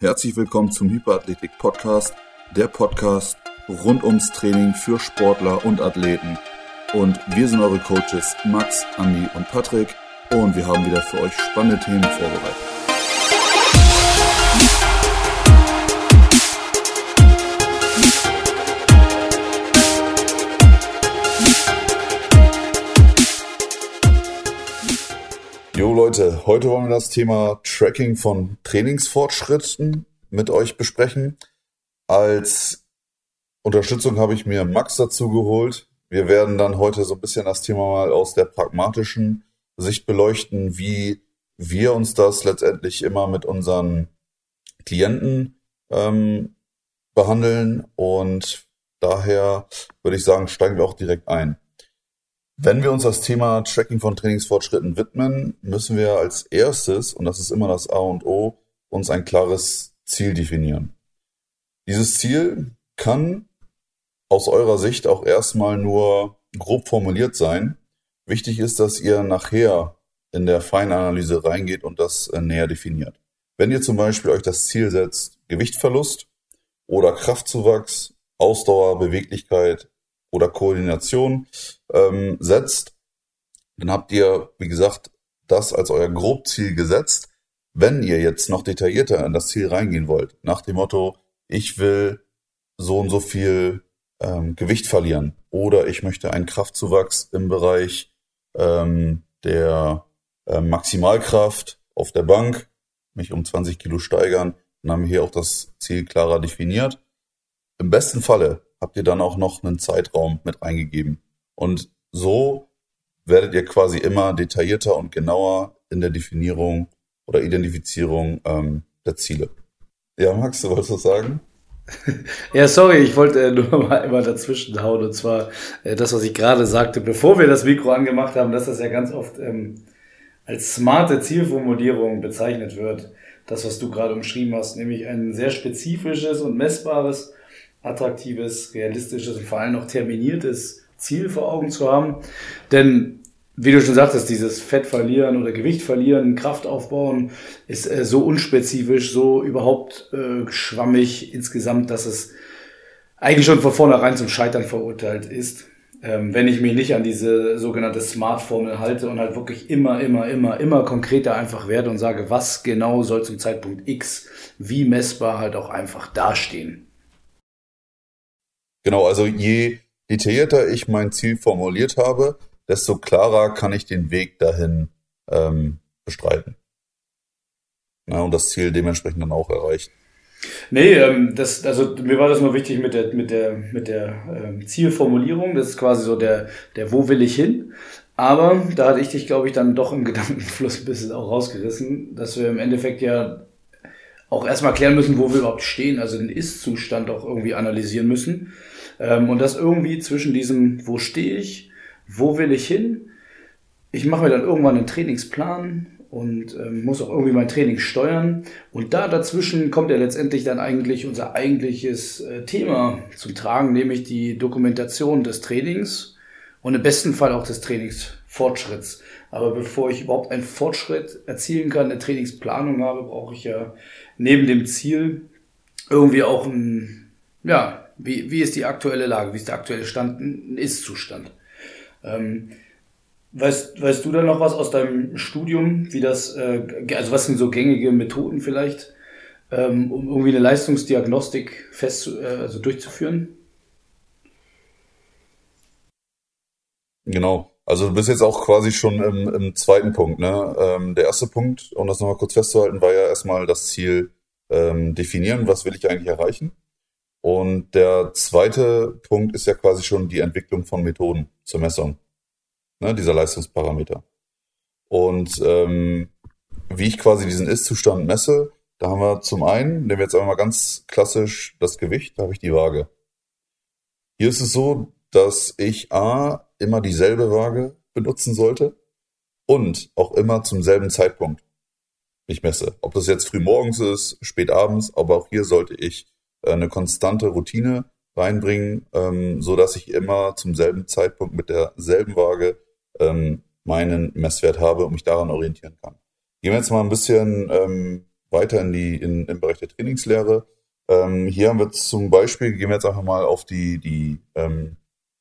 Herzlich willkommen zum Hyperathletik Podcast, der Podcast rund ums Training für Sportler und Athleten. Und wir sind eure Coaches Max, Andi und Patrick und wir haben wieder für euch spannende Themen vorbereitet. Leute, heute wollen wir das Thema Tracking von Trainingsfortschritten mit euch besprechen. Als Unterstützung habe ich mir Max dazu geholt. Wir werden dann heute so ein bisschen das Thema mal aus der pragmatischen Sicht beleuchten, wie wir uns das letztendlich immer mit unseren Klienten ähm, behandeln. Und daher würde ich sagen, steigen wir auch direkt ein. Wenn wir uns das Thema Tracking von Trainingsfortschritten widmen, müssen wir als erstes, und das ist immer das A und O, uns ein klares Ziel definieren. Dieses Ziel kann aus eurer Sicht auch erstmal nur grob formuliert sein. Wichtig ist, dass ihr nachher in der Feinanalyse reingeht und das äh, näher definiert. Wenn ihr zum Beispiel euch das Ziel setzt, Gewichtverlust oder Kraftzuwachs, Ausdauer, Beweglichkeit, oder Koordination ähm, setzt, dann habt ihr, wie gesagt, das als euer Grobziel gesetzt. Wenn ihr jetzt noch detaillierter in das Ziel reingehen wollt, nach dem Motto, ich will so und so viel ähm, Gewicht verlieren oder ich möchte einen Kraftzuwachs im Bereich ähm, der äh, Maximalkraft auf der Bank, mich um 20 Kilo steigern, dann haben wir hier auch das Ziel klarer definiert. Im besten Falle habt ihr dann auch noch einen Zeitraum mit eingegeben. Und so werdet ihr quasi immer detaillierter und genauer in der Definierung oder Identifizierung ähm, der Ziele. Ja, Max, du wolltest was sagen? Ja, sorry, ich wollte äh, nur mal immer dazwischen hauen. Und zwar äh, das, was ich gerade sagte, bevor wir das Mikro angemacht haben, dass das ja ganz oft ähm, als smarte Zielformulierung bezeichnet wird. Das, was du gerade umschrieben hast, nämlich ein sehr spezifisches und messbares attraktives, realistisches und vor allem noch terminiertes Ziel vor Augen zu haben. Denn wie du schon sagtest, dieses Fett verlieren oder Gewicht verlieren, Kraft aufbauen, ist äh, so unspezifisch, so überhaupt äh, schwammig insgesamt, dass es eigentlich schon von vornherein zum Scheitern verurteilt ist. Ähm, wenn ich mich nicht an diese sogenannte Smart-Formel halte und halt wirklich immer, immer, immer, immer konkreter einfach werde und sage, was genau soll zum Zeitpunkt X, wie messbar halt auch einfach dastehen. Genau, also je detaillierter ich mein Ziel formuliert habe, desto klarer kann ich den Weg dahin ähm, bestreiten. Ja, und das Ziel dementsprechend dann auch erreichen. Nee, ähm, das, also mir war das nur wichtig mit der, mit der, mit der ähm, Zielformulierung. Das ist quasi so der, der Wo will ich hin? Aber da hatte ich dich, glaube ich, dann doch im Gedankenfluss ein bisschen auch rausgerissen, dass wir im Endeffekt ja auch erstmal klären müssen, wo wir überhaupt stehen, also den Ist-Zustand auch irgendwie analysieren müssen. Ähm, und das irgendwie zwischen diesem, wo stehe ich, wo will ich hin? Ich mache mir dann irgendwann einen Trainingsplan und ähm, muss auch irgendwie mein Training steuern. Und da dazwischen kommt ja letztendlich dann eigentlich unser eigentliches äh, Thema zum Tragen, nämlich die Dokumentation des Trainings und im besten Fall auch des Trainingsfortschritts. Aber bevor ich überhaupt einen Fortschritt erzielen kann, eine Trainingsplanung habe, brauche ich ja neben dem Ziel irgendwie auch ein, ja, wie, wie ist die aktuelle Lage, wie ist der aktuelle Stand, Ist-Zustand. Ähm, weißt, weißt du da noch was aus deinem Studium, wie das, äh, also was sind so gängige Methoden vielleicht, ähm, um irgendwie eine Leistungsdiagnostik fest, äh, also durchzuführen? Genau. Also du bist jetzt auch quasi schon im, im zweiten Punkt. Ne? Ähm, der erste Punkt, um das nochmal kurz festzuhalten, war ja erstmal das Ziel ähm, definieren, was will ich eigentlich erreichen. Und der zweite Punkt ist ja quasi schon die Entwicklung von Methoden zur Messung ne, dieser Leistungsparameter. Und ähm, wie ich quasi diesen Ist-Zustand messe, da haben wir zum einen, nehmen wir jetzt einmal ganz klassisch das Gewicht, da habe ich die Waage. Hier ist es so, dass ich A immer dieselbe Waage benutzen sollte und auch immer zum selben Zeitpunkt ich messe. Ob das jetzt früh morgens ist, spät abends, aber auch hier sollte ich eine konstante Routine reinbringen, ähm, so dass ich immer zum selben Zeitpunkt mit derselben Waage ähm, meinen Messwert habe und mich daran orientieren kann. Gehen wir jetzt mal ein bisschen ähm, weiter in die, in, im Bereich der Trainingslehre. Ähm, hier haben wir zum Beispiel, gehen wir jetzt einfach mal auf die, die ähm,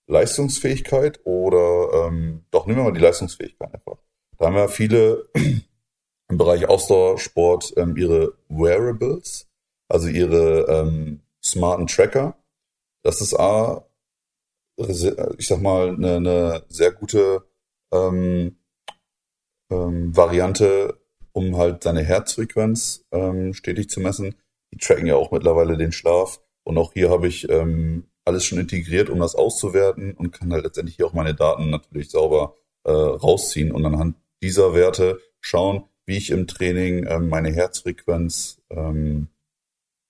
Leistungsfähigkeit oder ähm, doch nehmen wir mal die Leistungsfähigkeit einfach. Da haben wir viele im Bereich Ausdauersport ähm, ihre Wearables, also ihre ähm, smarten Tracker. Das ist A, ich sag mal, eine, eine sehr gute ähm, ähm, Variante, um halt seine Herzfrequenz ähm, stetig zu messen. Die tracken ja auch mittlerweile den Schlaf. Und auch hier habe ich ähm, alles schon integriert, um das auszuwerten und kann halt letztendlich hier auch meine Daten natürlich sauber äh, rausziehen und anhand dieser Werte schauen, wie ich im Training ähm, meine Herzfrequenz ähm,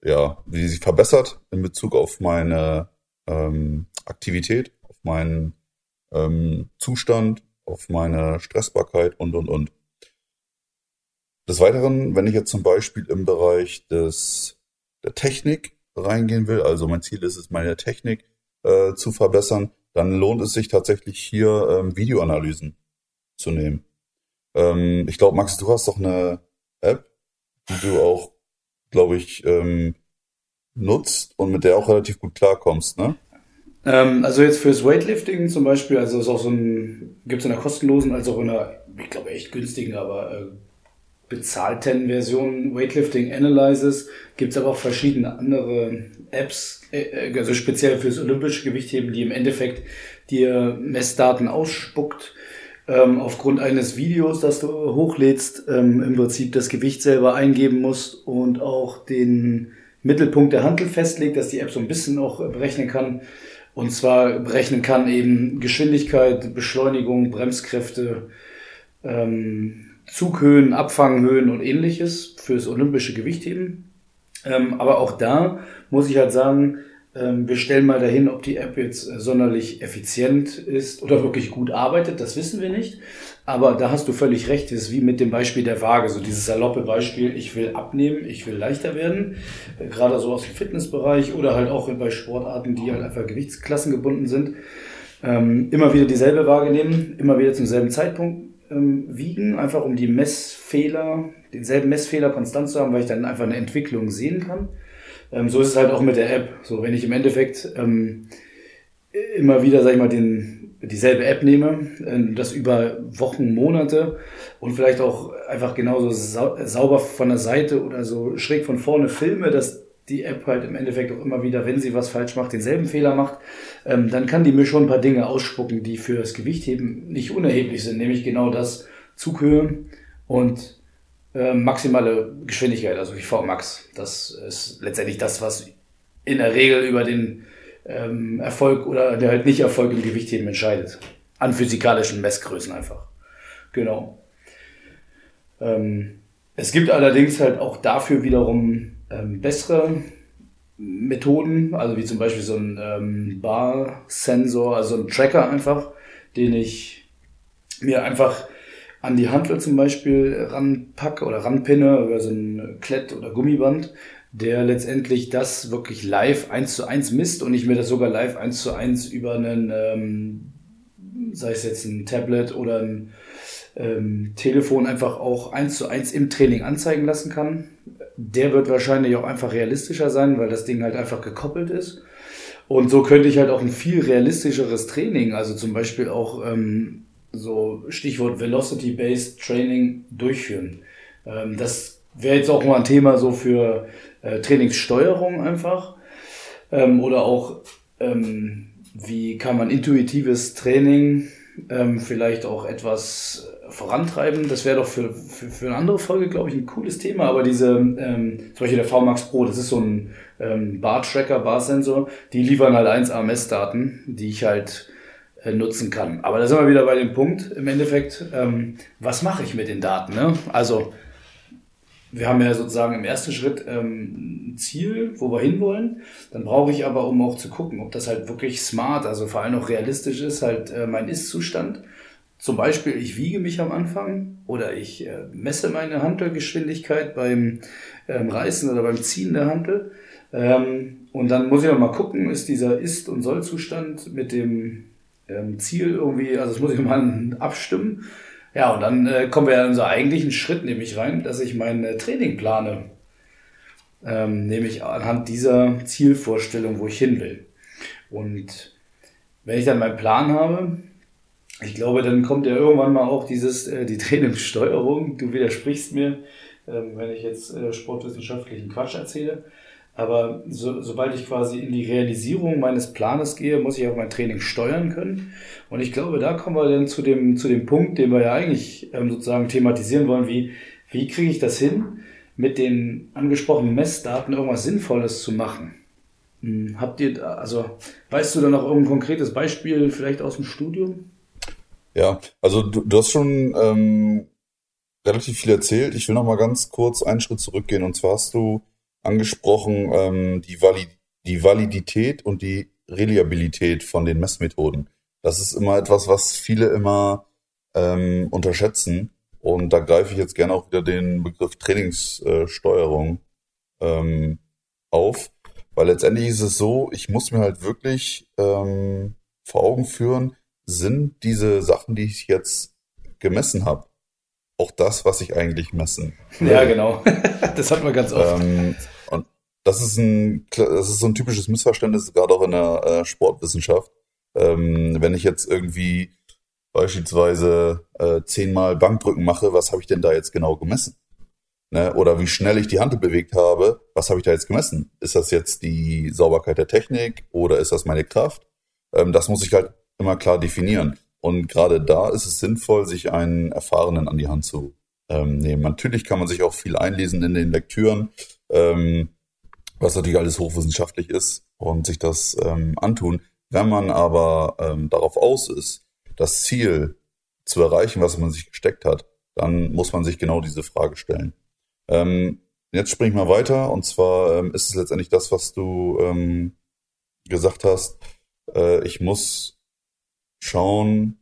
ja, wie sie sich verbessert in Bezug auf meine ähm, Aktivität, auf meinen ähm, Zustand, auf meine Stressbarkeit und, und, und. Des Weiteren, wenn ich jetzt zum Beispiel im Bereich des, der Technik reingehen will, also mein Ziel ist es, meine Technik äh, zu verbessern, dann lohnt es sich tatsächlich hier ähm, Videoanalysen zu nehmen. Ähm, ich glaube, Max, du hast doch eine App, die du auch, glaube ich, ähm, nutzt und mit der auch relativ gut klarkommst, ne? Ähm, also jetzt fürs Weightlifting zum Beispiel, also ist auch so ein, gibt es in der kostenlosen, als auch in der, ich glaube echt günstigen, aber äh, bezahlten Version Weightlifting Analysis. Gibt es aber auch verschiedene andere Apps, äh, also speziell fürs olympische Gewichtheben, die im Endeffekt dir Messdaten ausspuckt. Ähm, aufgrund eines Videos, das du hochlädst, ähm, im Prinzip das Gewicht selber eingeben musst und auch den Mittelpunkt der Handel festlegt, dass die App so ein bisschen auch berechnen kann. Und zwar berechnen kann eben Geschwindigkeit, Beschleunigung, Bremskräfte, ähm, Zughöhen, Abfanghöhen und ähnliches fürs olympische Gewichtheben. Ähm, aber auch da muss ich halt sagen, wir stellen mal dahin, ob die App jetzt äh, sonderlich effizient ist oder wirklich gut arbeitet. Das wissen wir nicht. Aber da hast du völlig recht. Das ist wie mit dem Beispiel der Waage. So dieses saloppe Beispiel, ich will abnehmen, ich will leichter werden. Äh, gerade so aus dem Fitnessbereich oder halt auch bei Sportarten, die halt einfach Gewichtsklassen gebunden sind. Ähm, immer wieder dieselbe Waage nehmen, immer wieder zum selben Zeitpunkt ähm, wiegen, einfach um die Messfehler, denselben Messfehler konstant zu haben, weil ich dann einfach eine Entwicklung sehen kann. Ähm, so ist es halt auch mit der App. So, wenn ich im Endeffekt ähm, immer wieder, sag ich mal, den, dieselbe App nehme, äh, das über Wochen, Monate und vielleicht auch einfach genauso sau sauber von der Seite oder so schräg von vorne filme, dass die App halt im Endeffekt auch immer wieder, wenn sie was falsch macht, denselben Fehler macht, ähm, dann kann die mir schon ein paar Dinge ausspucken, die für das Gewichtheben nicht unerheblich sind, nämlich genau das Zughöhe und äh, maximale Geschwindigkeit, also Vmax. Das ist letztendlich das, was in der Regel über den ähm, Erfolg oder der halt nicht Erfolg im Gewichtheben entscheidet. An physikalischen Messgrößen einfach. Genau. Ähm, es gibt allerdings halt auch dafür wiederum ähm, bessere Methoden, also wie zum Beispiel so ein ähm, Bar-Sensor, also ein Tracker einfach, den ich mir einfach an die Handel zum Beispiel ranpacke oder ranpinne über so ein Klett oder Gummiband, der letztendlich das wirklich live eins zu eins misst und ich mir das sogar live eins zu eins über einen, ähm, sei es jetzt ein Tablet oder ein ähm, Telefon einfach auch eins zu eins im Training anzeigen lassen kann. Der wird wahrscheinlich auch einfach realistischer sein, weil das Ding halt einfach gekoppelt ist. Und so könnte ich halt auch ein viel realistischeres Training, also zum Beispiel auch ähm, so Stichwort Velocity-Based Training durchführen. Ähm, das wäre jetzt auch mal ein Thema so für äh, Trainingssteuerung einfach. Ähm, oder auch, ähm, wie kann man intuitives Training vielleicht auch etwas vorantreiben. Das wäre doch für, für, für eine andere Folge, glaube ich, ein cooles Thema. Aber diese, ähm, zum Beispiel der VMAX Pro, das ist so ein ähm, Bar-Tracker, Bar-Sensor, die liefern halt 1 AMS-Daten, die ich halt nutzen kann. Aber da sind wir wieder bei dem Punkt im Endeffekt, ähm, was mache ich mit den Daten? Ne? Also wir haben ja sozusagen im ersten Schritt ähm, ein Ziel, wo wir hinwollen. Dann brauche ich aber, um auch zu gucken, ob das halt wirklich smart, also vor allem auch realistisch ist, halt äh, mein Ist-Zustand. Zum Beispiel, ich wiege mich am Anfang oder ich äh, messe meine Handelgeschwindigkeit beim ähm, Reißen oder beim Ziehen der Handel. Ähm, und dann muss ich auch mal gucken, ist dieser Ist- und Soll-Zustand mit dem ähm, Ziel irgendwie, also das muss ich mal abstimmen. Ja, und dann äh, kommen wir ja in unseren eigentlichen Schritt nämlich rein, dass ich mein äh, Training plane. Ähm, nämlich anhand dieser Zielvorstellung, wo ich hin will. Und wenn ich dann meinen Plan habe, ich glaube, dann kommt ja irgendwann mal auch dieses, äh, die Trainingssteuerung. Du widersprichst mir, ähm, wenn ich jetzt äh, sportwissenschaftlichen Quatsch erzähle. Aber so, sobald ich quasi in die Realisierung meines Planes gehe, muss ich auch mein Training steuern können. Und ich glaube, da kommen wir dann zu dem, zu dem Punkt, den wir ja eigentlich ähm, sozusagen thematisieren wollen, wie, wie kriege ich das hin, mit den angesprochenen Messdaten irgendwas Sinnvolles zu machen. Hm, habt ihr, also weißt du da noch irgendein konkretes Beispiel vielleicht aus dem Studium? Ja, also du, du hast schon ähm, relativ viel erzählt. Ich will noch mal ganz kurz einen Schritt zurückgehen. Und zwar hast du angesprochen ähm, die, Valid die Validität und die Reliabilität von den Messmethoden. Das ist immer etwas, was viele immer ähm, unterschätzen. Und da greife ich jetzt gerne auch wieder den Begriff Trainingssteuerung ähm, auf. Weil letztendlich ist es so, ich muss mir halt wirklich ähm, vor Augen führen, sind diese Sachen, die ich jetzt gemessen habe, auch das, was ich eigentlich messen. Ja, genau. das hat man ganz oft. Ähm, das ist ein, das ist so ein typisches Missverständnis, gerade auch in der äh, Sportwissenschaft. Ähm, wenn ich jetzt irgendwie beispielsweise äh, zehnmal Bankdrücken mache, was habe ich denn da jetzt genau gemessen? Ne? Oder wie schnell ich die Handel bewegt habe, was habe ich da jetzt gemessen? Ist das jetzt die Sauberkeit der Technik oder ist das meine Kraft? Ähm, das muss ich halt immer klar definieren. Und gerade da ist es sinnvoll, sich einen Erfahrenen an die Hand zu ähm, nehmen. Natürlich kann man sich auch viel einlesen in den Lektüren, ähm, was natürlich alles hochwissenschaftlich ist und sich das ähm, antun. Wenn man aber ähm, darauf aus ist, das Ziel zu erreichen, was man sich gesteckt hat, dann muss man sich genau diese Frage stellen. Ähm, jetzt spring ich mal weiter und zwar ähm, ist es letztendlich das, was du ähm, gesagt hast. Äh, ich muss schauen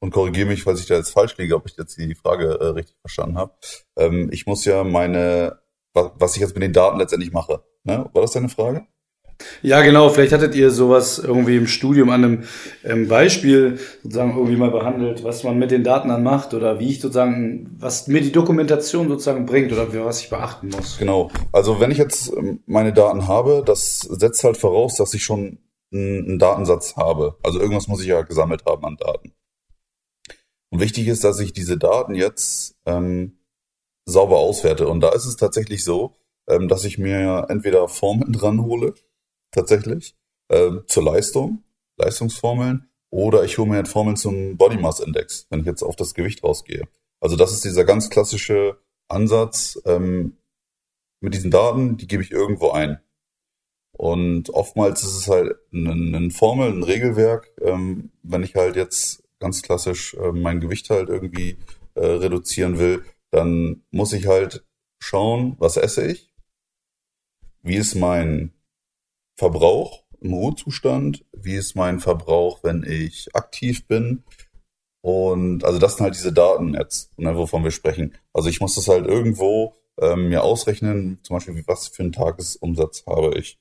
und korrigiere mich, falls ich da jetzt falsch liege, ob ich jetzt die Frage äh, richtig verstanden habe. Ähm, ich muss ja meine, was, ich jetzt mit den Daten letztendlich mache. Ne? War das deine Frage? Ja, genau. Vielleicht hattet ihr sowas irgendwie im Studium an einem ähm, Beispiel sozusagen irgendwie mal behandelt, was man mit den Daten dann macht oder wie ich sozusagen, was mir die Dokumentation sozusagen bringt oder was ich beachten muss. Genau. Also wenn ich jetzt ähm, meine Daten habe, das setzt halt voraus, dass ich schon einen Datensatz habe. Also irgendwas muss ich ja gesammelt haben an Daten. Und wichtig ist, dass ich diese Daten jetzt ähm, sauber auswerte. Und da ist es tatsächlich so, ähm, dass ich mir entweder Formeln dran hole, tatsächlich, ähm, zur Leistung, Leistungsformeln, oder ich hole mir halt Formeln zum Body Mass Index, wenn ich jetzt auf das Gewicht rausgehe. Also das ist dieser ganz klassische Ansatz ähm, mit diesen Daten, die gebe ich irgendwo ein. Und oftmals ist es halt eine, Formel, ein Regelwerk. Ähm, wenn ich halt jetzt ganz klassisch äh, mein Gewicht halt irgendwie äh, reduzieren will, dann muss ich halt schauen, was esse ich, wie ist mein Verbrauch im Ruhezustand, wie ist mein Verbrauch, wenn ich aktiv bin. Und also das sind halt diese Daten jetzt, ne, wovon wir sprechen. Also ich muss das halt irgendwo ähm, mir ausrechnen, zum Beispiel, was für einen Tagesumsatz habe ich.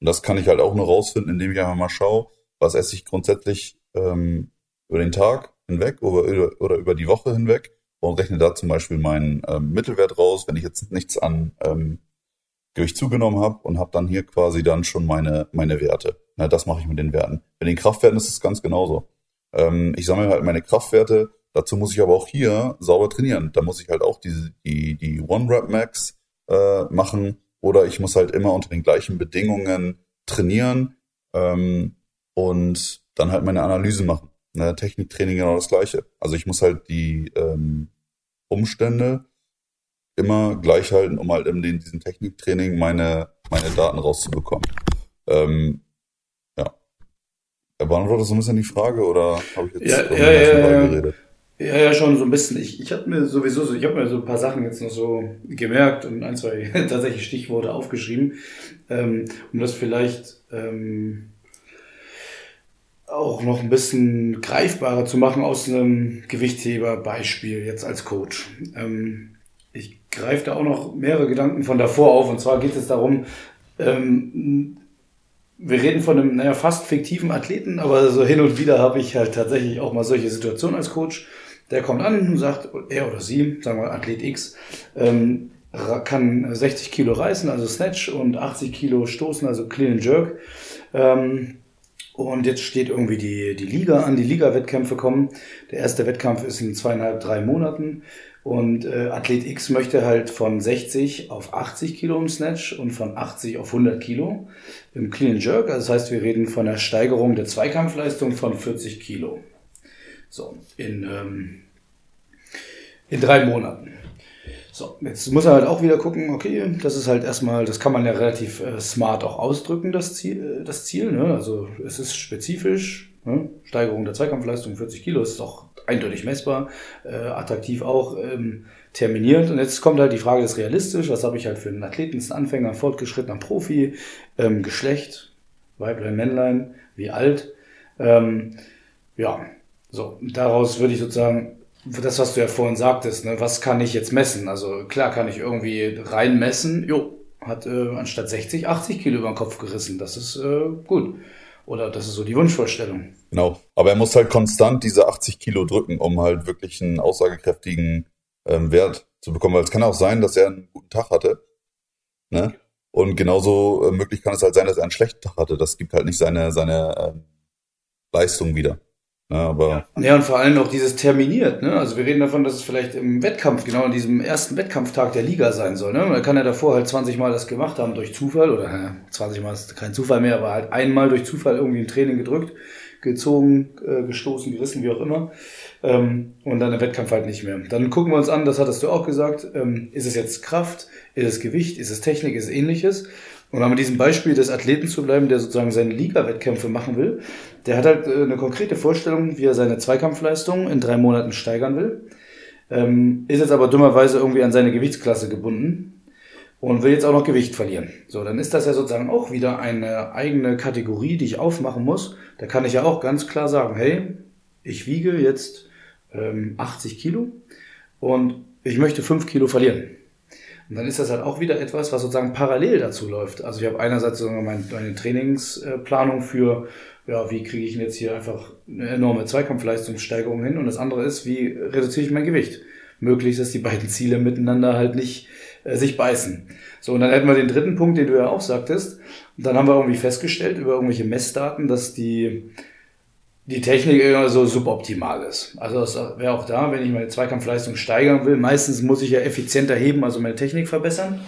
Und das kann ich halt auch nur rausfinden, indem ich einfach mal schaue, was esse ich grundsätzlich ähm, über den Tag hinweg oder, oder über die Woche hinweg und rechne da zum Beispiel meinen ähm, Mittelwert raus, wenn ich jetzt nichts an ähm, Gewicht zugenommen habe und habe dann hier quasi dann schon meine, meine Werte. Na, das mache ich mit den Werten. Bei den Kraftwerten ist es ganz genauso. Ähm, ich sammle halt meine Kraftwerte, dazu muss ich aber auch hier sauber trainieren. Da muss ich halt auch diese, die, die One-Rep-Max äh, machen, oder ich muss halt immer unter den gleichen Bedingungen trainieren ähm, und dann halt meine Analyse machen. Ne? Techniktraining genau das gleiche. Also ich muss halt die ähm, Umstände immer gleich halten, um halt in diesem Techniktraining meine, meine Daten rauszubekommen. Ähm, ja. Beantwortet so ein bisschen die Frage oder habe ich jetzt ja, ja, ja, ja, geredet? Ja, ja, schon so ein bisschen. Ich, ich habe mir sowieso so, ich habe mir so ein paar Sachen jetzt noch so gemerkt und ein, zwei tatsächlich Stichworte aufgeschrieben, ähm, um das vielleicht ähm, auch noch ein bisschen greifbarer zu machen aus einem Gewichtheber-Beispiel jetzt als Coach. Ähm, ich greife da auch noch mehrere Gedanken von davor auf und zwar geht es darum, ähm, wir reden von einem, naja, fast fiktiven Athleten, aber so hin und wieder habe ich halt tatsächlich auch mal solche Situationen als Coach Der kommt an und sagt, er oder sie, sagen wir Athlet X, ähm, kann 60 Kilo reißen, also Snatch, und 80 Kilo stoßen, also Clean and Jerk. Und jetzt steht irgendwie die, die Liga an, die Liga-Wettkämpfe kommen. Der erste Wettkampf ist in zweieinhalb, drei Monaten. Und äh, Athlet X möchte halt von 60 auf 80 Kilo im Snatch und von 80 auf 100 Kilo im Clean Jerk. Also das heißt, wir reden von einer Steigerung der Zweikampfleistung von 40 Kilo. So, in, ähm, in drei Monaten. So, jetzt muss er halt auch wieder gucken, okay, das ist halt erstmal, das kann man ja relativ äh, smart auch ausdrücken, das Ziel. Äh, das Ziel ne? Also es ist spezifisch, ne? Steigerung der Zweikampfleistung 40 Kilo ist auch eindeutig messbar, äh, attraktiv auch ähm, terminiert. Und jetzt kommt halt die Frage, ist realistisch? Was habe ich halt für einen Athleten, einen Anfänger, fortgeschrittener Profi, ähm, Geschlecht, Weiblein, Männlein, wie alt? Ähm, ja, so, daraus würde ich sozusagen das, was du ja vorhin sagtest, ne, was kann ich jetzt messen? Also klar kann ich irgendwie rein messen, jo, hat äh, anstatt 60, 80 Kilo über den Kopf gerissen. Das ist äh, gut. Oder das ist so die Wunschvorstellung. Genau. Aber er muss halt konstant diese 80 Kilo drücken, um halt wirklich einen aussagekräftigen ähm, Wert zu bekommen. Weil es kann auch sein, dass er einen guten Tag hatte. Ne? Und genauso äh, möglich kann es halt sein, dass er einen schlechten Tag hatte. Das gibt halt nicht seine, seine ähm, Leistung wieder. Ja, aber ja, und vor allem auch dieses terminiert. Ne? Also wir reden davon, dass es vielleicht im Wettkampf, genau an diesem ersten Wettkampftag der Liga sein soll. Ne? Man kann ja davor halt 20 Mal das gemacht haben durch Zufall, oder ja, 20 Mal ist kein Zufall mehr, aber halt einmal durch Zufall irgendwie ein Training gedrückt, gezogen, äh, gestoßen, gerissen, wie auch immer. Ähm, und dann im Wettkampf halt nicht mehr. Dann gucken wir uns an, das hattest du auch gesagt, ähm, ist es jetzt Kraft, ist es Gewicht, ist es Technik, ist es ähnliches. Und um mit diesem Beispiel des Athleten zu bleiben, der sozusagen seine Liga-Wettkämpfe machen will, der hat halt äh, eine konkrete Vorstellung, wie er seine Zweikampfleistung in drei Monaten steigern will, ähm, ist jetzt aber dummerweise irgendwie an seine Gewichtsklasse gebunden und will jetzt auch noch Gewicht verlieren. So, dann ist das ja sozusagen auch wieder eine eigene Kategorie, die ich aufmachen muss. Da kann ich ja auch ganz klar sagen, hey, ich wiege jetzt ähm, 80 Kilo und ich möchte 5 Kilo verlieren. Und dann ist das halt auch wieder etwas, was sozusagen parallel dazu läuft. Also ich habe einerseits sozusagen meine, Trainingsplanung für, ja, wie kriege ich jetzt hier einfach eine enorme Zweikampfleistungssteigerung hin? Und das andere ist, wie reduziere ich mein Gewicht? Möglichst, dass die beiden Ziele miteinander halt nicht äh, sich beißen. So, und dann hätten wir den dritten Punkt, den du ja auch sagtest. Und dann haben wir irgendwie festgestellt über irgendwelche Messdaten, dass die die Technik immer so suboptimal ist. Also das wäre auch da, wenn ich meine Zweikampfleistung steigern will. Meistens muss ich ja effizienter heben, also meine Technik verbessern.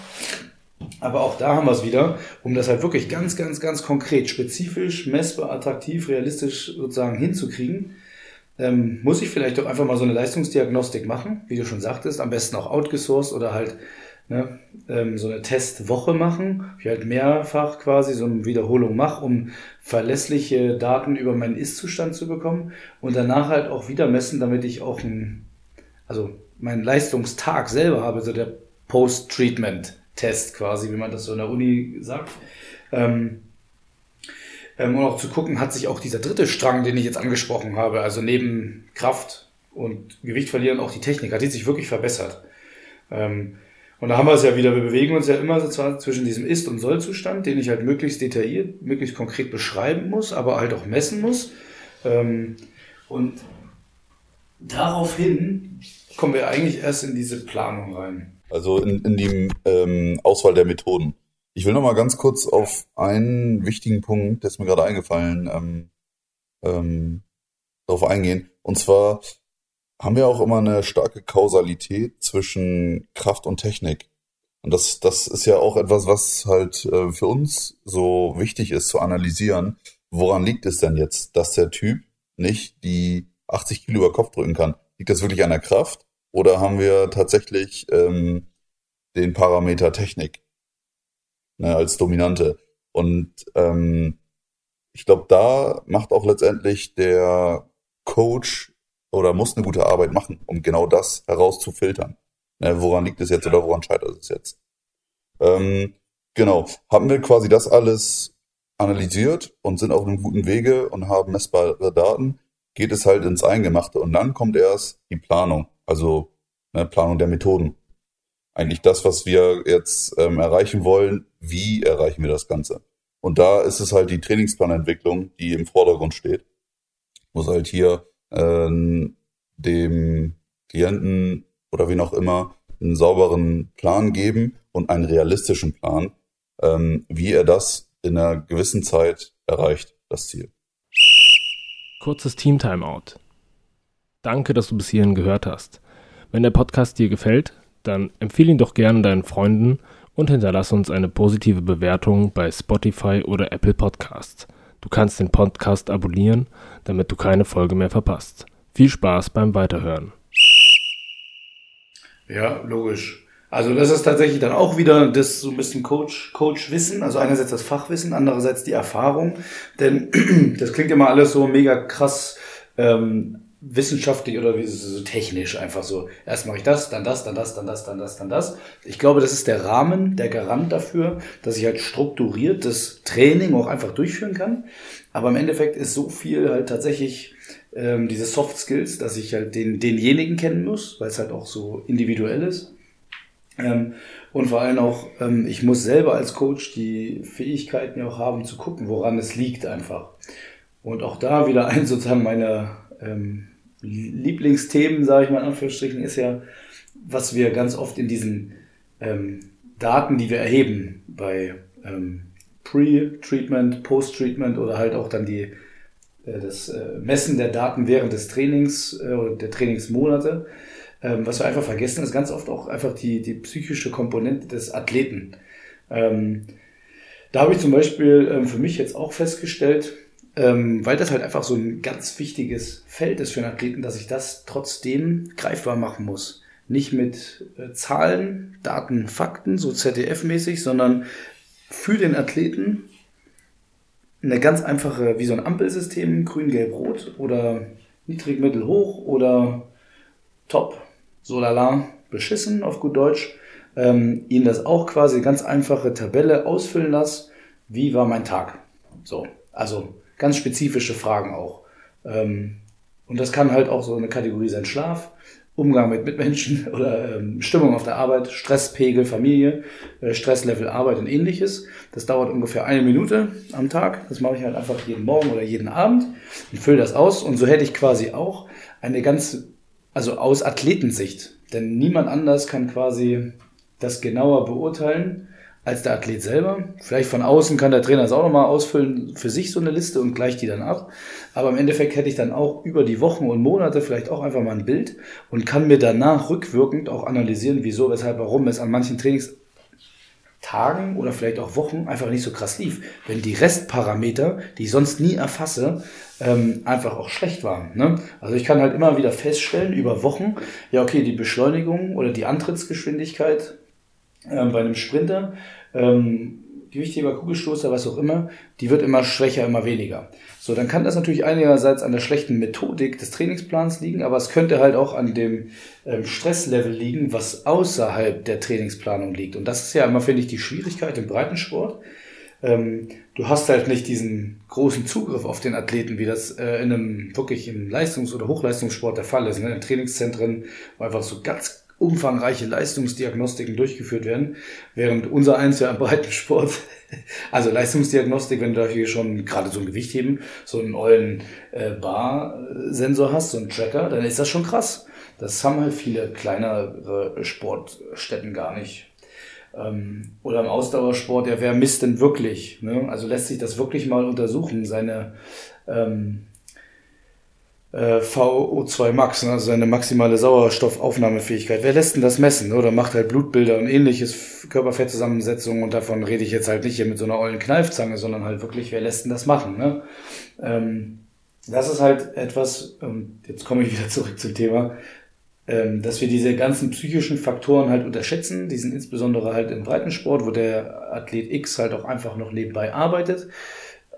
Aber auch da haben wir es wieder, um das halt wirklich ganz, ganz, ganz konkret, spezifisch, messbar, attraktiv, realistisch sozusagen hinzukriegen, ähm, muss ich vielleicht doch einfach mal so eine Leistungsdiagnostik machen, wie du schon sagtest, am besten auch outgesourced oder halt ne, ähm, so eine Testwoche machen, ich halt mehrfach quasi so eine Wiederholung mache, um verlässliche Daten über meinen Ist-Zustand zu bekommen und danach halt auch wieder messen, damit ich auch ein, also meinen Leistungstag selber habe, so der Post-Treatment-Test quasi, wie man das so in der Uni sagt. Ähm, ähm, und auch zu gucken, hat sich auch dieser dritte Strang, den ich jetzt angesprochen habe, also neben Kraft und Gewicht verlieren, auch die Technik, hat die sich wirklich verbessert. Ähm, und da haben wir es ja wieder, wir bewegen uns ja immer so zwar zwischen diesem Ist- und Soll-Zustand, den ich halt möglichst detailliert, möglichst konkret beschreiben muss, aber halt auch messen muss. Ähm, und daraufhin kommen wir eigentlich erst in diese Planung rein. Also in, in die ähm, Auswahl der Methoden. Ich will noch mal ganz kurz auf einen wichtigen Punkt, der ist mir gerade eingefallen, ähm, ähm, darauf eingehen. Und zwar haben wir auch immer eine starke Kausalität zwischen Kraft und Technik. Und das, das ist ja auch etwas, was halt äh, für uns so wichtig ist zu analysieren. Woran liegt es denn jetzt, dass der Typ nicht die 80 Kilo über Kopf drücken kann? Liegt das wirklich an der Kraft? Oder haben wir tatsächlich ähm, den Parameter Technik ne, als Dominante? Und ähm, ich glaube, da macht auch letztendlich der Coach oder muss eine gute Arbeit machen, um genau das herauszufiltern. Ne, woran liegt es jetzt oder woran scheitert es jetzt? Ähm, genau. Haben wir quasi das alles analysiert und sind auf einem guten Wege und haben messbare Daten, geht es halt ins Eingemachte und dann kommt erst die Planung, also ne, Planung der Methoden. Eigentlich das, was wir jetzt ähm, erreichen wollen, wie erreichen wir das Ganze? Und da ist es halt die Trainingsplanentwicklung, die im Vordergrund steht. Muss halt hier ähm, dem Klienten oder wie noch immer einen sauberen Plan geben und einen realistischen Plan, ähm, wie er das in einer gewissen Zeit erreicht, das Ziel. Kurzes Team-Timeout. Danke, dass du bis hierhin gehört hast. Wenn der Podcast dir gefällt, dann empfehle ihn doch gerne deinen Freunden und hinterlasse uns eine positive Bewertung bei Spotify oder Apple Podcasts. Du kannst den Podcast abonnieren, damit du keine Folge mehr verpasst. Viel Spaß beim Weiterhören. Ja, logisch. Also das ist tatsächlich dann auch wieder das so ein bisschen Coach, Coach-Wissen. Also einerseits das Fachwissen, andererseits die Erfahrung. Denn das klingt immer alles so mega krass ähm, wissenschaftlich oder wie so technisch einfach so. Erst mache ich das, dann das, dann das, dann das, dann das, dann das. Ich glaube, das ist der Rahmen, der Garant dafür, dass ich halt strukturiert das Training auch einfach durchführen kann. Aber im Endeffekt ist so viel halt tatsächlich ähm, diese Soft Skills, dass ich halt den, denjenigen kennen muss, weil es halt auch so individuell ist. Ähm, und vor allem auch, ähm, ich muss selber als Coach die Fähigkeiten ja auch haben zu gucken, woran es liegt einfach. Und auch da wieder ein sozusagen meiner ähm, Lieblingsthemen, sage ich mal in Anführungsstrichen, ist ja, was wir ganz oft in diesen ähm, Daten, die wir erheben bei ähm, Pre-Treatment, Post-Treatment oder halt auch dann die, äh, das äh, Messen der Daten während des Trainings äh, oder der Trainingsmonate, ähm, was wir einfach vergessen, ist ganz oft auch einfach die, die psychische Komponente des Athleten. Ähm, da habe ich zum Beispiel ähm, für mich jetzt auch festgestellt, ähm, weil das halt einfach so ein ganz wichtiges Feld ist für einen Athleten, dass ich das trotzdem greifbar machen muss. Nicht mit äh, Zahlen, Daten, Fakten, so ZDF-mäßig, sondern für den Athleten eine ganz einfache, wie so ein Ampelsystem, grün, gelb, rot oder niedrig, mittel, hoch oder top, so lala, beschissen auf gut Deutsch, ähm, ihnen das auch quasi ganz einfache Tabelle ausfüllen lasse, wie war mein Tag. So, also ganz spezifische Fragen auch. Ähm, und das kann halt auch so eine Kategorie sein Schlaf, Umgang mit Mitmenschen oder ähm, Stimmung auf der Arbeit, Stresspegel, Familie, äh, Stresslevel Arbeit und ähnliches. Das dauert ungefähr eine Minute am Tag. Das mache ich halt einfach jeden Morgen oder jeden Abend und fülle das aus. Und so hätte ich quasi auch eine ganz, also aus Athletensicht. Denn niemand anders kann quasi das genauer beurteilen als der Athlet selber. Vielleicht von außen kann der Trainer das auch nochmal ausfüllen für sich so eine Liste und gleicht die dann ab. Aber im Endeffekt hätte ich dann auch über die Wochen und Monate vielleicht auch einfach mal ein Bild und kann mir danach rückwirkend auch analysieren, wieso, weshalb, warum es an manchen Trainingstagen oder vielleicht auch Wochen einfach nicht so krass lief. Wenn die Restparameter, die ich sonst nie erfasse, ähm, einfach auch schlecht waren. Ne? Also ich kann halt immer wieder feststellen über Wochen, ja okay, die Beschleunigung oder die Antrittsgeschwindigkeit ähm, bei einem Sprinter, ähm, Gewichtheber, Kugelstoßer, was auch immer, die wird immer schwächer, immer weniger. So, dann kann das natürlich einerseits an der schlechten Methodik des Trainingsplans liegen, aber es könnte halt auch an dem ähm, Stresslevel liegen, was außerhalb der Trainingsplanung liegt. Und das ist ja immer, finde ich, die Schwierigkeit im Breitensport. Ähm, du hast halt nicht diesen großen Zugriff auf den Athleten, wie das äh, in einem wirklich im Leistungs- oder Hochleistungssport der Fall ist. Ne? In Trainingszentren, wo einfach so ganz umfangreiche Leistungsdiagnostiken durchgeführt werden, während unser eins ja im Breitensport, also Leistungsdiagnostik, wenn du dafür schon gerade so ein Gewicht heben, so einen ollen äh, Bar-Sensor hast, so einen Tracker, dann ist das schon krass. Das haben halt viele kleinere Sportstätten gar nicht. Ähm, oder im Ausdauersport, ja, wer misst denn wirklich? Ne? Also lässt sich das wirklich mal untersuchen, seine ähm, äh, VO2 Max, ne, also seine maximale Sauerstoffaufnahmefähigkeit. Wer lässt denn das messen? Oder macht halt Blutbilder und ähnliches, Körperfettzusammensetzung und davon rede ich jetzt halt nicht hier mit so einer ollen Kneifzange, sondern halt wirklich, wer lässt denn das machen? Ne? Ähm, das ist halt etwas, ähm, jetzt komme ich wieder zurück zum Thema, ähm, dass wir diese ganzen psychischen Faktoren halt unterschätzen. Die sind insbesondere halt im Breitensport, wo der Athlet X halt auch einfach noch nebenbei arbeitet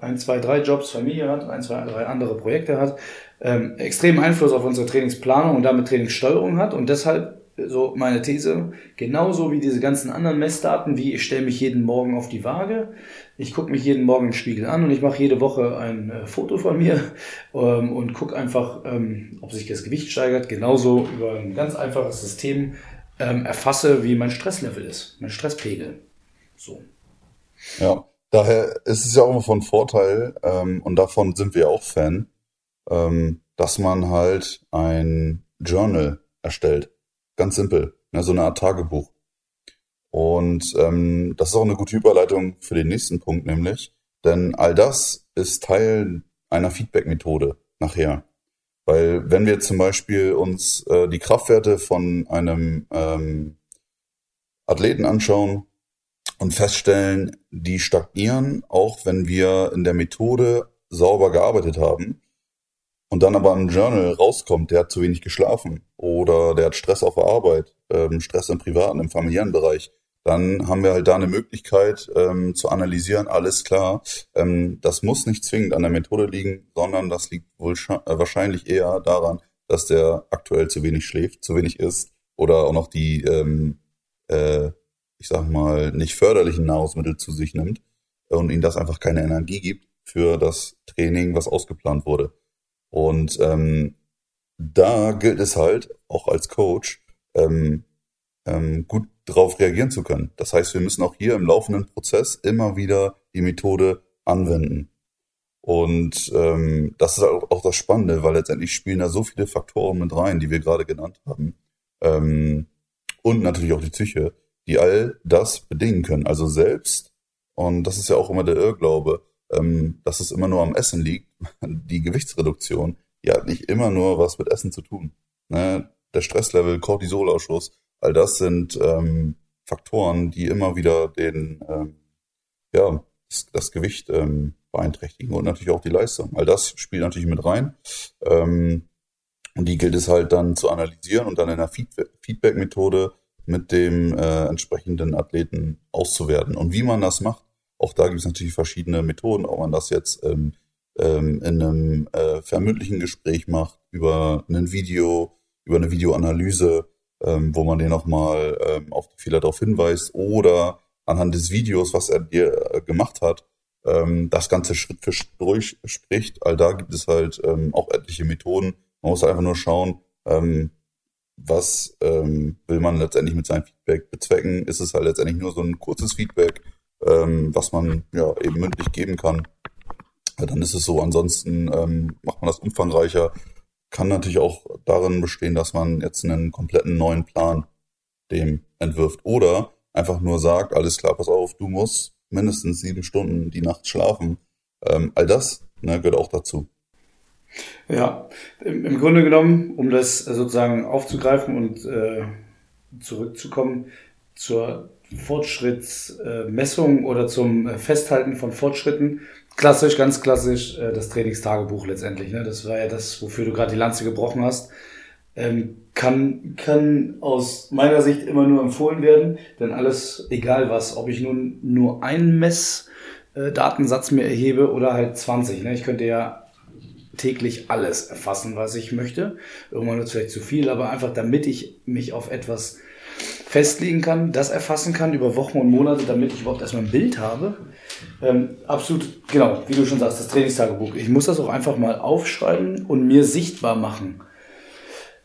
ein, zwei, drei Jobs, Familie hat, ein, zwei, drei andere Projekte hat, ähm, extremen Einfluss auf unsere Trainingsplanung und damit Trainingssteuerung hat und deshalb so meine These, genauso wie diese ganzen anderen Messdaten, wie ich stelle mich jeden Morgen auf die Waage, ich gucke mich jeden Morgen im Spiegel an und ich mache jede Woche ein äh, Foto von mir ähm, und gucke einfach, ähm, ob sich das Gewicht steigert, genauso über ein ganz einfaches System ähm, erfasse, wie mein Stresslevel ist, mein Stresspegel. So. Ja, daher ist es ja auch immer von Vorteil, ähm, und davon sind wir auch Fan, ähm, dass man halt ein Journal erstellt. Ganz simpel. Ne, so eine Art Tagebuch. Und ähm, das ist auch eine gute Überleitung für den nächsten Punkt, nämlich, denn all das ist Teil einer Feedback-Methode nachher. Weil wenn wir zum Beispiel uns äh, die Kraftwerte von einem ähm, Athleten anschauen und feststellen, die stagnieren, auch wenn wir in der Methode sauber gearbeitet haben, und dann aber ein Journal rauskommt, der hat zu wenig geschlafen oder der hat Stress auf der Arbeit, ähm, Stress im privaten, im familiären Bereich, dann haben wir halt da eine Möglichkeit ähm, zu analysieren, alles klar, ähm, das muss nicht zwingend an der Methode liegen, sondern das liegt wohl äh, wahrscheinlich eher daran, dass der aktuell zu wenig schläft, zu wenig isst oder auch noch die, ähm, äh, ich sag mal, nicht förderlichen Nahrungsmittel zu sich nimmt und ihnen das einfach keine Energie gibt für das Training, was ausgeplant wurde. Und ähm, da gilt es halt, auch als Coach, ähm, ähm, gut darauf reagieren zu können. Das heißt, wir müssen auch hier im laufenden Prozess immer wieder die Methode anwenden. Und ähm, das ist auch das Spannende, weil letztendlich spielen da so viele Faktoren mit rein, die wir gerade genannt haben. Ähm, und natürlich auch die Psyche, die all das bedingen können. Also selbst, und das ist ja auch immer der Irrglaube, ähm, dass es immer nur am Essen liegt, die Gewichtsreduktion, die hat nicht immer nur was mit Essen zu tun. Ne? Der Stresslevel, Cortisolausschuss, All das sind ähm, Faktoren, die immer wieder den, ähm, ja, das, das Gewicht ähm, beeinträchtigen und natürlich auch die Leistung. All das spielt natürlich mit rein. Ähm, und die gilt es halt dann zu analysieren und dann in einer Feedback-Methode mit dem äh, entsprechenden Athleten auszuwerten. Und wie man das macht, auch da gibt es natürlich verschiedene Methoden, ob man das jetzt ähm, ähm, in einem äh, vermündlichen Gespräch macht, über ein Video, über eine Videoanalyse, ähm, wo man den nochmal ähm, auf die Fehler darauf hinweist oder anhand des Videos, was er dir äh, gemacht hat, ähm, das Ganze Schritt für Schritt durchspricht. All da gibt es halt ähm, auch etliche Methoden. Man muss einfach nur schauen, ähm, was ähm, will man letztendlich mit seinem Feedback bezwecken. Ist es halt letztendlich nur so ein kurzes Feedback, ähm, was man ja eben mündlich geben kann. Ja, dann ist es so. Ansonsten ähm, macht man das umfangreicher kann natürlich auch darin bestehen, dass man jetzt einen kompletten neuen Plan dem entwirft. Oder einfach nur sagt, alles klar, pass auf, du musst mindestens sieben Stunden die Nacht schlafen. Ähm, all das ne, gehört auch dazu. Ja, im, im, Grunde genommen, um das sozusagen aufzugreifen und äh, zurückzukommen zur Fortschrittsmessung oder zum Festhalten von Fortschritten, klassisch, ganz klassisch, äh, das Trainingstagebuch letztendlich. Ne? Das war ja das, wofür du gerade die Lanze gebrochen hast. Ähm, kann, kann aus meiner Sicht immer nur empfohlen werden, denn alles, egal was, ob ich nun nur einen Messdatensatz mir erhebe oder halt 20. Ne? Ich könnte ja täglich alles erfassen, was ich möchte. Irgendwann wird es vielleicht zu viel, aber einfach damit ich mich auf etwas festlegen kann, das erfassen kann über Wochen und Monate, damit ich überhaupt erstmal ein Bild habe. Ähm, absolut, genau, wie du schon sagst, das Trainingstagebuch. Ich muss das auch einfach mal aufschreiben und mir sichtbar machen.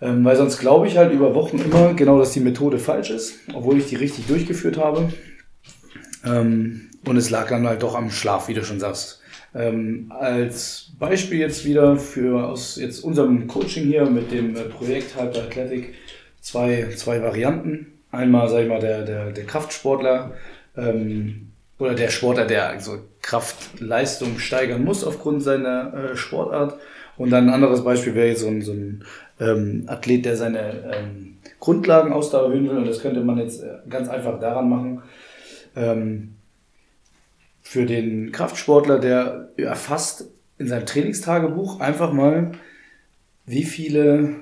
Ähm, weil sonst glaube ich halt über Wochen immer genau, dass die Methode falsch ist, obwohl ich die richtig durchgeführt habe. Ähm, und es lag dann halt doch am Schlaf, wie du schon sagst. Ähm, als Beispiel jetzt wieder für aus jetzt unserem Coaching hier mit dem äh, Projekt Hyper Athletic zwei, zwei Varianten. Einmal, sag ich mal, der, der, der Kraftsportler ähm, oder der Sportler, der also Kraftleistung steigern muss aufgrund seiner äh, Sportart. Und dann ein anderes Beispiel wäre jetzt so ein, so ein ähm, Athlet, der seine ähm, Grundlagenausdauer erhöhen will. Und das könnte man jetzt äh, ganz einfach daran machen. Ähm, für den Kraftsportler, der erfasst in seinem Trainingstagebuch einfach mal, wie viele,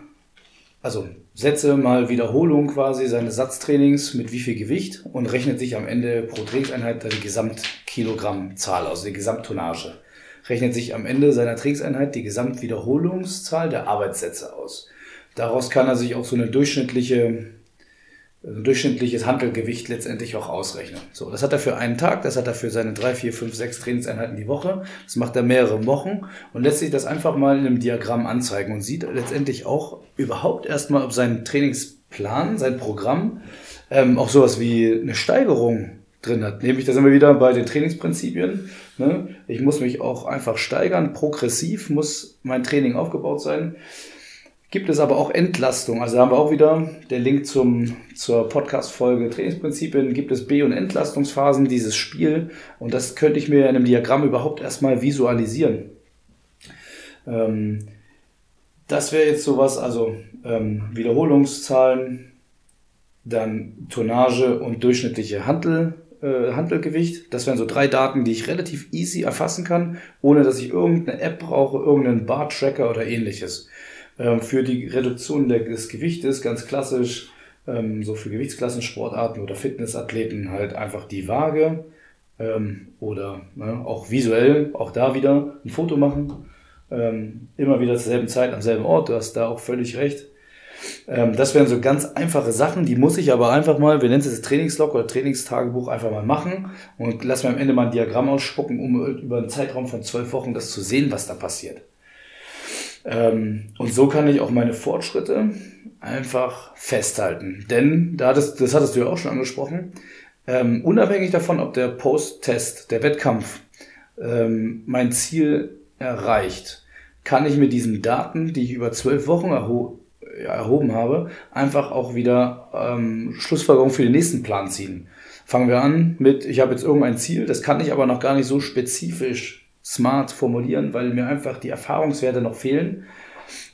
also Sätze mal Wiederholung quasi seines Satztrainings mit wie viel Gewicht und rechnet sich am Ende pro Trainingseinheit die Gesamtkilogrammzahl, also die Gesamttonnage. Rechnet sich am Ende seiner Trainingseinheit die Gesamtwiederholungszahl der Arbeitssätze aus. Daraus kann er sich auch so eine durchschnittliche ein durchschnittliches Handelgewicht letztendlich auch ausrechnen. So, das hat er für einen Tag, das hat er für seine drei, vier, fünf, sechs Trainingseinheiten die Woche. Das macht er mehrere Wochen und lässt sich das einfach mal in einem Diagramm anzeigen und sieht letztendlich auch überhaupt erstmal, ob sein Trainingsplan, sein Programm ähm, auch sowas wie eine Steigerung drin hat. Nämlich, da sind wir wieder bei den Trainingsprinzipien. Ne? Ich muss mich auch einfach steigern, progressiv muss mein Training aufgebaut sein gibt es aber auch Entlastung. Also haben wir auch wieder der Link zum, zur Podcast-Folge Trainingsprinzipien. Gibt es B- und Entlastungsphasen, dieses Spiel. Und das könnte ich mir in einem Diagramm überhaupt erstmal visualisieren. Ähm, das wäre jetzt sowas, also ähm, Wiederholungszahlen, dann Tonnage und durchschnittliche Handel, äh, Handelgewicht. Das wären so drei Daten, die ich relativ easy erfassen kann, ohne dass ich irgendeine App brauche, irgendeinen Bar-Tracker oder ähnliches. Ähm, für die Reduktion des Gewichtes ganz klassisch, ähm, so für Gewichtsklassensportarten oder Fitnessathleten halt einfach die Waage ähm, oder ne, auch visuell, auch da wieder ein Foto machen. Immer wieder zur selben Zeit am selben Ort, du hast da auch völlig recht. Das wären so ganz einfache Sachen, die muss ich aber einfach mal, wir nennen es jetzt Trainingslog oder Trainingstagebuch, einfach mal machen und lass mir am Ende mal ein Diagramm ausspucken, um über einen Zeitraum von zwölf Wochen das zu sehen, was da passiert. Ähm, und so kann ich auch meine Fortschritte einfach festhalten. Denn, da hattest, das hattest du ja auch schon angesprochen, ähm, unabhängig davon, ob der Post-Test, der Wettkampf, ähm, mein Ziel erreicht, kann ich mit diesen Daten, die ich über zwölf Wochen erho erhoben habe, einfach auch wieder ähm, Schlussfolgerungen für den nächsten Plan ziehen. Fangen wir an mit, ich habe jetzt irgendein Ziel, das kann ich aber noch gar nicht so spezifisch smart formulieren, weil mir einfach die Erfahrungswerte noch fehlen.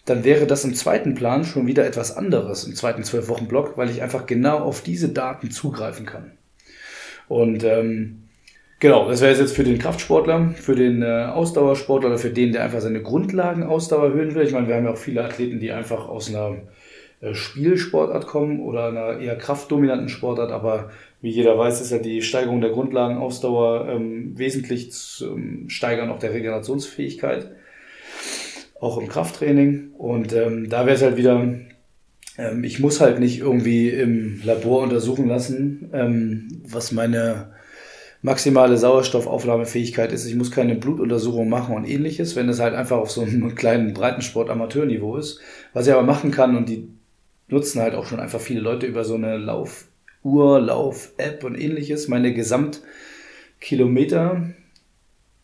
Dann wäre das im zweiten Plan schon wieder etwas anderes, im zweiten Zwölf-Wochen-Block, weil ich einfach genau auf diese Daten zugreifen kann. Und ähm, Genau, das wäre jetzt für den Kraftsportler, für den äh, Ausdauersportler oder für den, der einfach seine Grundlagenausdauer erhöhen will. Ich meine, wir haben ja auch viele Athleten, die einfach aus einer äh, Spielsportart kommen oder einer eher kraftdominanten Sportart, aber wie jeder weiß, ist ja die Steigerung der Grundlagenausdauer ähm, wesentlich zum Steigern auch der Regenerationsfähigkeit, auch im Krafttraining. Und ähm, da wäre es halt wieder, ähm, ich muss halt nicht irgendwie im Labor untersuchen lassen, ähm, was meine maximale Sauerstoffaufnahmefähigkeit ist. Ich muss keine Blutuntersuchung machen und ähnliches, wenn es halt einfach auf so einem kleinen Breitensport-Amateurniveau ist. Was ich aber machen kann und die nutzen halt auch schon einfach viele Leute über so eine Laufuhr, Lauf-App und ähnliches, meine Gesamtkilometer,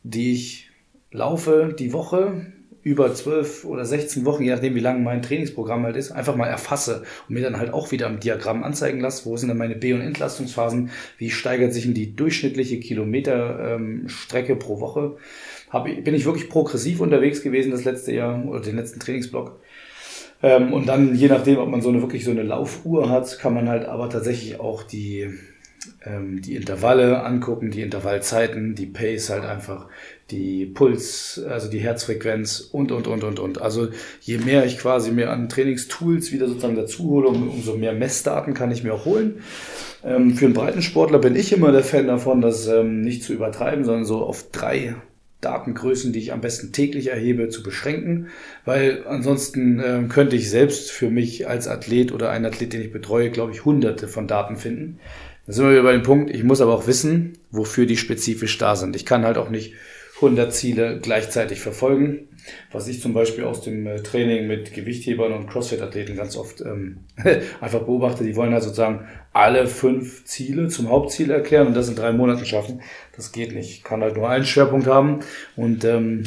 die ich laufe die Woche, über zwölf oder 16 Wochen, je nachdem wie lang mein Trainingsprogramm halt ist, einfach mal erfasse und mir dann halt auch wieder im Diagramm anzeigen lasse, wo sind denn meine B- und Entlastungsphasen, wie steigert sich denn die durchschnittliche Kilometerstrecke ähm, pro Woche. Hab, bin ich wirklich progressiv unterwegs gewesen das letzte Jahr oder den letzten Trainingsblock. Ähm, und dann, je nachdem, ob man so eine wirklich so eine Laufuhr hat, kann man halt aber tatsächlich auch die ähm, die Intervalle angucken, die Intervallzeiten, die Pace halt einfach, die Puls, also die Herzfrequenz und, und, und, und, und. Also je mehr ich quasi mir an Trainingstools wieder sozusagen dazu hole, umso mehr Messdaten kann ich mir auch holen. Ähm, für einen Breitensportler bin ich immer der Fan davon, das ähm, nicht zu übertreiben, sondern so auf drei Datengrößen, die ich am besten täglich erhebe, zu beschränken, weil ansonsten äh, könnte ich selbst für mich als Athlet oder ein Athlet, den ich betreue, glaube ich, hunderte von Daten finden. Da sind wir wieder bei dem Punkt, ich muss aber auch wissen, wofür die spezifisch da sind. Ich kann halt auch nicht 100 Ziele gleichzeitig verfolgen, was ich zum Beispiel aus dem äh, Training mit Gewichthebern und Crossfit-Athleten ganz oft ähm, einfach beobachte. Die wollen halt sozusagen alle fünf Ziele zum Hauptziel erklären und das in drei Monaten schaffen. Das geht nicht. Ich kann halt nur einen Schwerpunkt haben und ähm,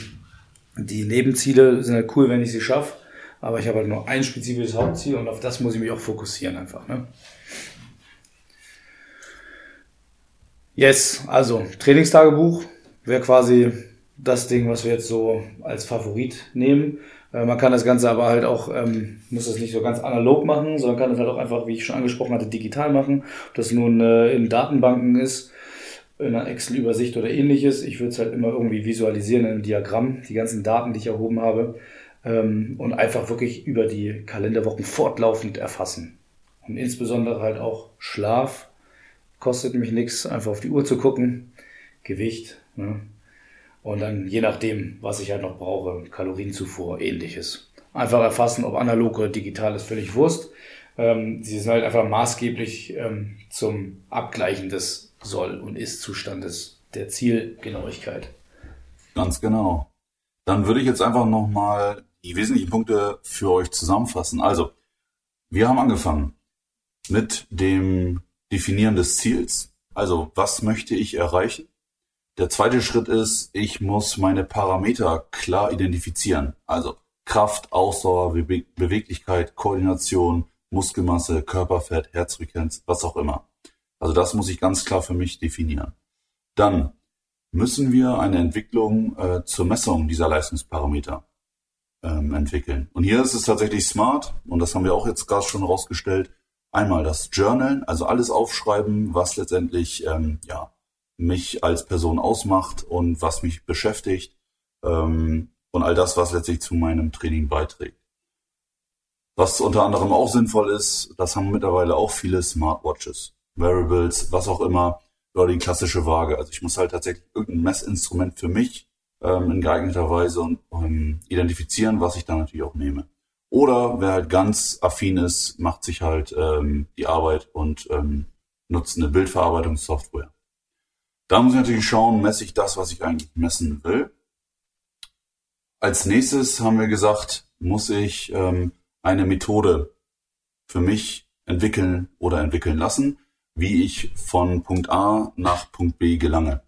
die Nebenziele sind halt cool, wenn ich sie schaffe. Aber ich habe halt nur ein spezifisches Hauptziel und auf das muss ich mich auch fokussieren einfach. Ne? Yes, also Trainingstagebuch wäre quasi das Ding, was wir jetzt so als Favorit nehmen. Äh, man kann das Ganze aber halt auch, ähm, muss das nicht so ganz analog machen, sondern kann das halt auch einfach, wie ich schon angesprochen hatte, digital machen. Ob das nun äh, in Datenbanken ist, in einer Excel-Übersicht oder ähnliches. Ich würde es halt immer irgendwie visualisieren in einem Diagramm, die ganzen Daten, die ich erhoben habe, ähm, und einfach wirklich über die Kalenderwochen fortlaufend erfassen. Und insbesondere halt auch Schlaf, kostet mich nichts, einfach auf die Uhr zu gucken, Gewicht ne? und dann je nachdem, was ich halt noch brauche, Kalorienzufuhr, ähnliches. Einfach erfassen, ob analog oder digital ist völlig Wurst. Ähm, sie sind halt einfach maßgeblich ähm, zum Abgleichen des Soll- und Ist-Zustandes der Zielgenauigkeit. Ganz genau. Dann würde ich jetzt einfach nochmal die wesentlichen Punkte für euch zusammenfassen. Also, wir haben angefangen mit dem Definieren des Ziels. Also, was möchte ich erreichen? Der zweite Schritt ist, ich muss meine Parameter klar identifizieren. Also Kraft, Ausdauer, Be Beweglichkeit, Koordination, Muskelmasse, Körperfett, Herzfrequenz, was auch immer. Also das muss ich ganz klar für mich definieren. Dann müssen wir eine Entwicklung äh, zur Messung dieser Leistungsparameter ähm, entwickeln. Und hier ist es tatsächlich smart, und das haben wir auch jetzt gerade schon rausgestellt, einmal das Journalen, also alles aufschreiben, was letztendlich ähm, ja, mich als Person ausmacht und was mich beschäftigt ähm, und all das, was letztlich zu meinem Training beiträgt. Was unter anderem auch sinnvoll ist, das haben mittlerweile auch viele Smartwatches, Wearables, was auch immer, oder die klassische Waage. Also ich muss halt tatsächlich irgendein Messinstrument für mich ähm, in geeigneter Weise und ähm, identifizieren, was ich dann natürlich auch nehme. Oder wer halt ganz affin ist, macht sich halt ähm, die Arbeit und ähm, nutzt eine Bildverarbeitungssoftware. Da muss ich natürlich schauen, messe ich das, was ich eigentlich messen will. Als nächstes haben wir gesagt, muss ich ähm, eine Methode für mich entwickeln oder entwickeln lassen, wie ich von Punkt A nach Punkt B gelange.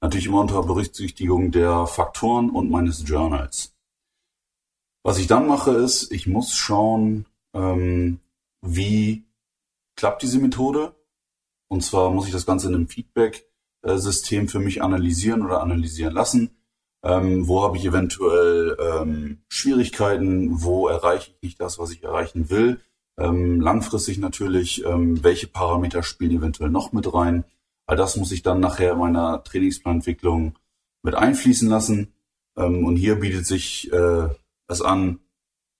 Natürlich immer unter Berücksichtigung der Faktoren und meines Journals. Was ich dann mache, ist, ich muss schauen, ähm, wie klappt diese Methode. Und zwar muss ich das Ganze in einem Feedback-System für mich analysieren oder analysieren lassen. Ähm, wo habe ich eventuell ähm, Schwierigkeiten? Wo erreiche ich nicht das, was ich erreichen will? Ähm, langfristig natürlich, ähm, welche Parameter spielen eventuell noch mit rein? All das muss ich dann nachher in meiner Trainingsplanentwicklung mit einfließen lassen. Ähm, und hier bietet sich äh, es an,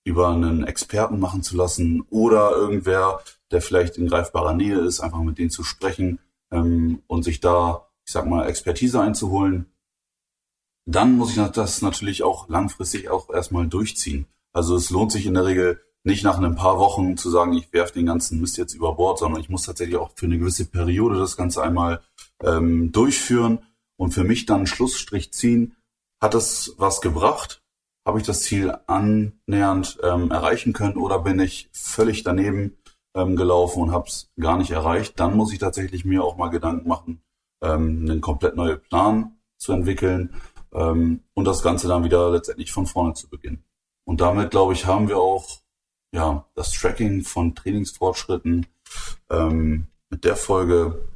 über einen Experten machen zu lassen oder irgendwer, der vielleicht in greifbarer Nähe ist, einfach mit denen zu sprechen ähm, und sich da, ich sag mal, Expertise einzuholen dann muss ich das natürlich auch langfristig auch erstmal durchziehen. Also es lohnt sich in der Regel nicht nach ein paar Wochen zu sagen, ich werfe den ganzen Mist jetzt über Bord, sondern ich muss tatsächlich auch für eine gewisse Periode das Ganze einmal ähm, durchführen und für mich dann einen Schlussstrich ziehen. Hat es was gebracht? Habe ich das Ziel annähernd ähm, erreichen können oder bin ich völlig daneben ähm, gelaufen und habe es gar nicht erreicht? Dann muss ich tatsächlich mir auch mal Gedanken machen, ähm, einen komplett neuen Plan zu entwickeln ähm, und das Ganze dann wieder letztendlich von vorne zu beginnen. Und damit, glaube ich, haben wir auch ja das Tracking von Trainingsfortschritten ähm, mit der Folge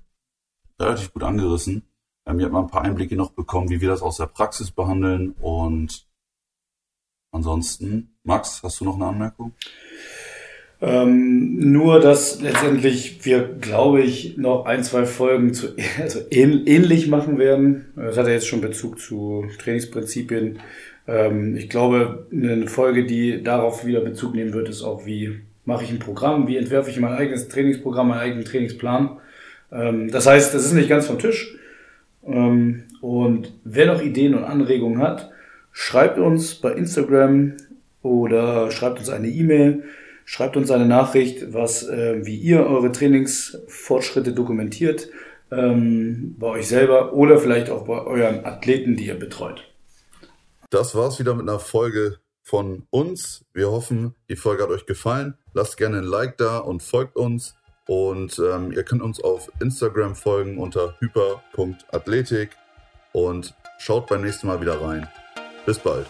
relativ gut angerissen. Ähm, ihr habt mal ein paar Einblicke noch bekommen, wie wir das aus der Praxis behandeln. Und ansonsten, Max, hast du noch eine Anmerkung? Ähm, nur, dass letztendlich wir, glaube ich, noch ein, zwei Folgen zu, also ähnlich machen werden. Das hat ja jetzt schon Bezug zu Trainingsprinzipien. Ähm, ich glaube, eine Folge, die darauf wieder Bezug nehmen wird, ist auch, wie mache ich ein Programm, wie entwerfe ich mein eigenes Trainingsprogramm, meinen eigenen Trainingsplan. Ähm, das heißt, das ist nicht ganz vom Tisch. Ähm, und wer noch Ideen und Anregungen hat, schreibt uns bei Instagram oder schreibt uns eine E-Mail. Schreibt uns eine Nachricht, was, äh, wie ihr eure Trainingsfortschritte dokumentiert, ähm, bei euch selber oder vielleicht auch bei euren Athleten, die ihr betreut. Das war's wieder mit einer Folge von uns. Wir hoffen, die Folge hat euch gefallen. Lasst gerne ein Like da und folgt uns. Und ähm, ihr könnt uns auf Instagram folgen unter hyper.athletik und schaut beim nächsten Mal wieder rein. Bis bald.